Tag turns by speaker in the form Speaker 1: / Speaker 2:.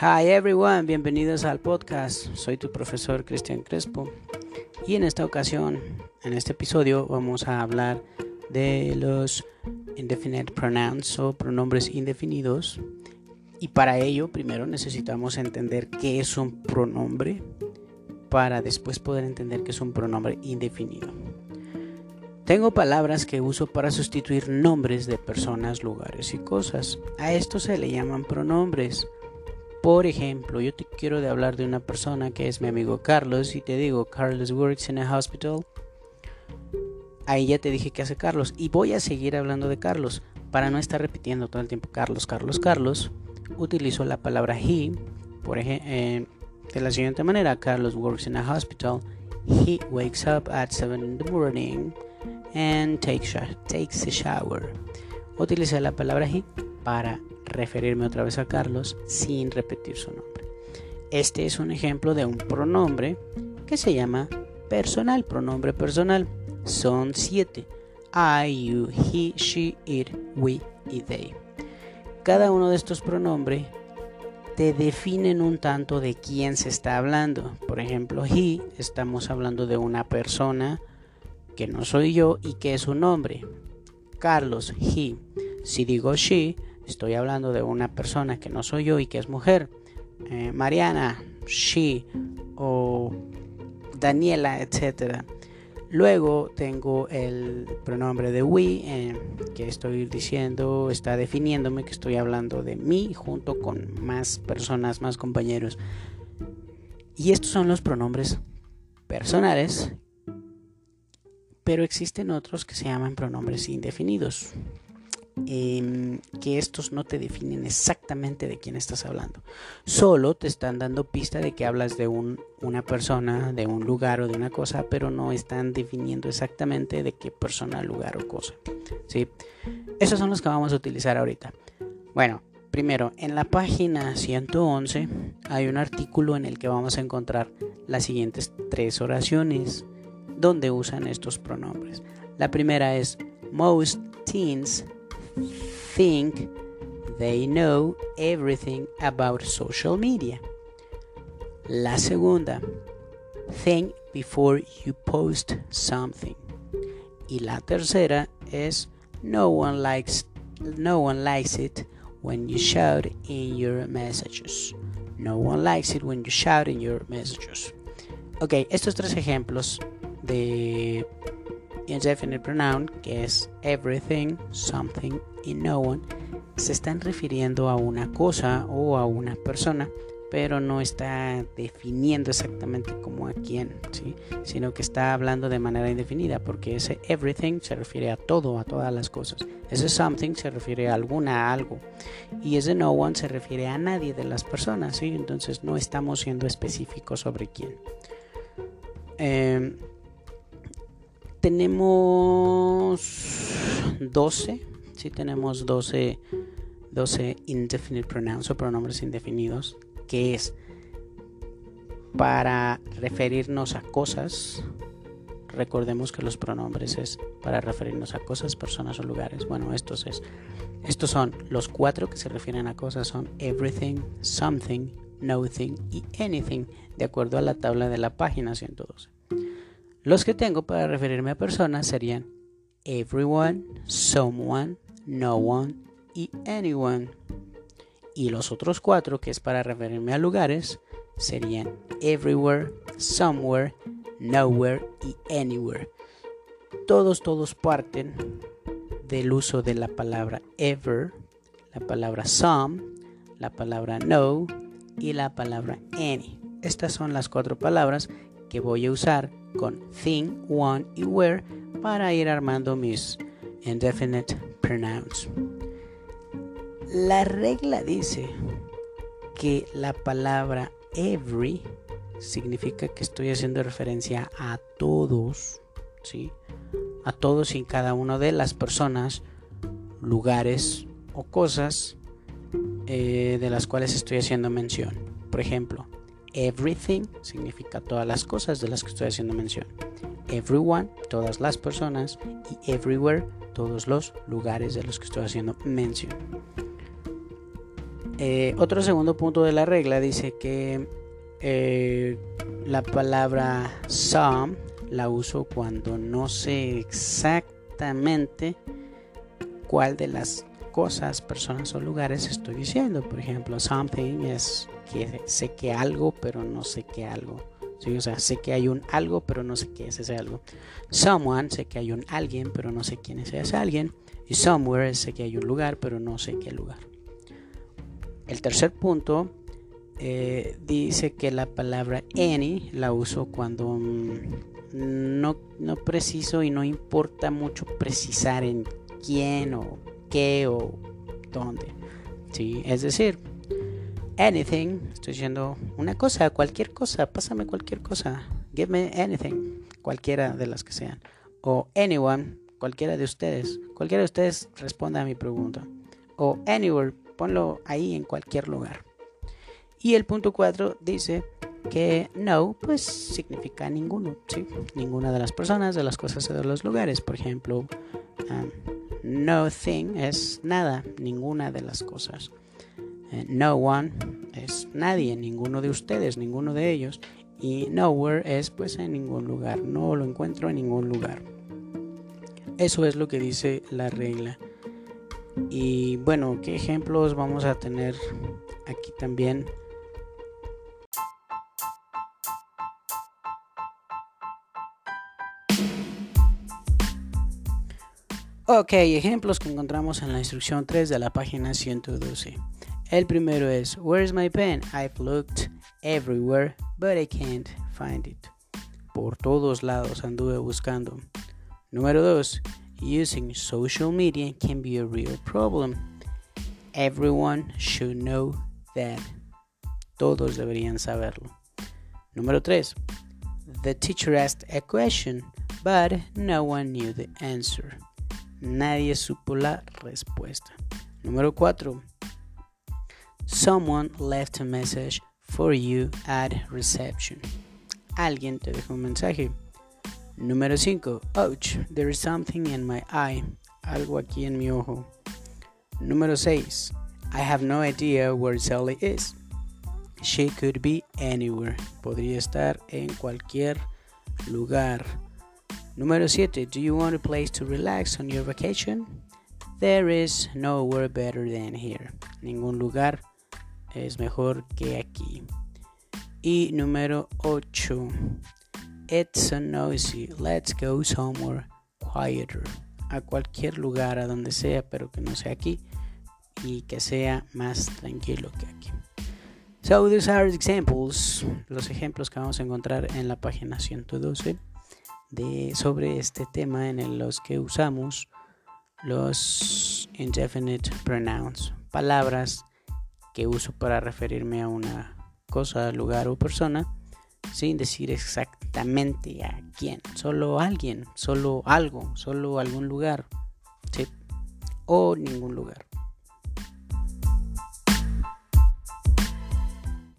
Speaker 1: Hi everyone, bienvenidos al podcast. Soy tu profesor Cristian Crespo y en esta ocasión, en este episodio, vamos a hablar de los indefinite pronouns o pronombres indefinidos. Y para ello, primero necesitamos entender qué es un pronombre para después poder entender qué es un pronombre indefinido. Tengo palabras que uso para sustituir nombres de personas, lugares y cosas. A esto se le llaman pronombres. Por ejemplo, yo te quiero de hablar de una persona que es mi amigo Carlos y te digo, Carlos works in a hospital. Ahí ya te dije que hace Carlos y voy a seguir hablando de Carlos para no estar repitiendo todo el tiempo Carlos, Carlos, Carlos. Utilizo la palabra he, por ejemplo, eh, de la siguiente manera: Carlos works in a hospital. He wakes up at 7 in the morning and takes, takes a shower. Utilicé la palabra he para referirme otra vez a Carlos sin repetir su nombre. Este es un ejemplo de un pronombre que se llama personal, pronombre personal. Son siete. I, you, he, she, it, we y they. Cada uno de estos pronombres te definen un tanto de quién se está hablando. Por ejemplo, he, estamos hablando de una persona que no soy yo y que es un hombre. Carlos, he. Si digo she, estoy hablando de una persona que no soy yo y que es mujer. Eh, Mariana, she o Daniela, etc. Luego tengo el pronombre de we, eh, que estoy diciendo, está definiéndome que estoy hablando de mí junto con más personas, más compañeros. Y estos son los pronombres personales pero existen otros que se llaman pronombres indefinidos. Em, que estos no te definen exactamente de quién estás hablando. Solo te están dando pista de que hablas de una persona, de un lugar o de una cosa, pero no están definiendo exactamente de qué persona, lugar o cosa. ¿sí? Esos son los que vamos a utilizar ahorita. Bueno, primero, en la página 111 hay un artículo en el que vamos a encontrar las siguientes tres oraciones donde usan estos pronombres. La primera es most teens think they know everything about social media. La segunda, think before you post something. Y la tercera es no one likes no one likes it when you shout in your messages. No one likes it when you shout in your messages. Ok, estos tres ejemplos de indefinite pronoun, que es everything, something y no one, se están refiriendo a una cosa o a una persona, pero no está definiendo exactamente como a quién, ¿sí? sino que está hablando de manera indefinida, porque ese everything se refiere a todo, a todas las cosas. Ese something se refiere a alguna, a algo. Y ese no one se refiere a nadie de las personas, ¿sí? entonces no estamos siendo específicos sobre quién. Eh, tenemos 12, sí tenemos 12, 12 indefinite pronouns o pronombres indefinidos, que es para referirnos a cosas. Recordemos que los pronombres es para referirnos a cosas, personas o lugares. Bueno, estos es estos son los cuatro que se refieren a cosas son everything, something, nothing y anything, de acuerdo a la tabla de la página 112. Los que tengo para referirme a personas serían everyone, someone, no one y anyone. Y los otros cuatro, que es para referirme a lugares, serían everywhere, somewhere, nowhere y anywhere. Todos, todos parten del uso de la palabra ever, la palabra some, la palabra no y la palabra any. Estas son las cuatro palabras que voy a usar con thing, one y where para ir armando mis indefinite pronouns. La regla dice que la palabra every significa que estoy haciendo referencia a todos, ¿sí? A todos y cada una de las personas, lugares o cosas eh, de las cuales estoy haciendo mención. Por ejemplo, Everything significa todas las cosas de las que estoy haciendo mención. Everyone, todas las personas. Y everywhere, todos los lugares de los que estoy haciendo mención. Eh, otro segundo punto de la regla dice que eh, la palabra some la uso cuando no sé exactamente cuál de las cosas, personas o lugares estoy diciendo. Por ejemplo, something es que sé que algo, pero no sé qué algo. ¿Sí? O sea, sé que hay un algo, pero no sé qué es ese algo. Someone, sé que hay un alguien, pero no sé quién es ese alguien. Y somewhere, sé que hay un lugar, pero no sé qué lugar. El tercer punto eh, dice que la palabra any la uso cuando mm, no, no preciso y no importa mucho precisar en quién o qué o dónde. ¿Sí? Es decir, anything, estoy diciendo una cosa, cualquier cosa, pásame cualquier cosa. Give me anything, cualquiera de las que sean. O anyone, cualquiera de ustedes. Cualquiera de ustedes responda a mi pregunta. O anywhere, ponlo ahí en cualquier lugar. Y el punto 4 dice que no, pues significa ninguno, ¿sí? Ninguna de las personas, de las cosas o de los lugares. Por ejemplo, um, no thing es nada, ninguna de las cosas. Eh, no one es nadie, ninguno de ustedes, ninguno de ellos. Y nowhere es pues en ningún lugar, no lo encuentro en ningún lugar. Eso es lo que dice la regla. Y bueno, ¿qué ejemplos vamos a tener aquí también? Ok, ejemplos que encontramos en la instrucción 3 de la página 112. El primero es Where's my pen? I've looked everywhere, but I can't find it. Por todos lados anduve buscando. Número 2. Using social media can be a real problem. Everyone should know that. Todos deberían saberlo. Número 3. The teacher asked a question, but no one knew the answer. Nadie supo la respuesta. Número 4. Someone left a message for you at reception. Alguien te dejó un mensaje. Número 5. Ouch, there is something in my eye. Algo aquí en mi ojo. Número 6. I have no idea where Sally is. She could be anywhere. Podría estar en cualquier lugar. Número 7. Do you want a place to relax on your vacation? There is nowhere better than here. Ningún lugar es mejor que aquí. Y número 8. It's so noisy. Let's go somewhere quieter. A cualquier lugar, a donde sea, pero que no sea aquí. Y que sea más tranquilo que aquí. So these are examples, los ejemplos que vamos a encontrar en la página 112 de, sobre este tema en los que usamos los indefinite pronouns, palabras que uso para referirme a una cosa, lugar o persona sin decir exactamente a quién, solo alguien, solo algo, solo algún lugar, o ningún lugar.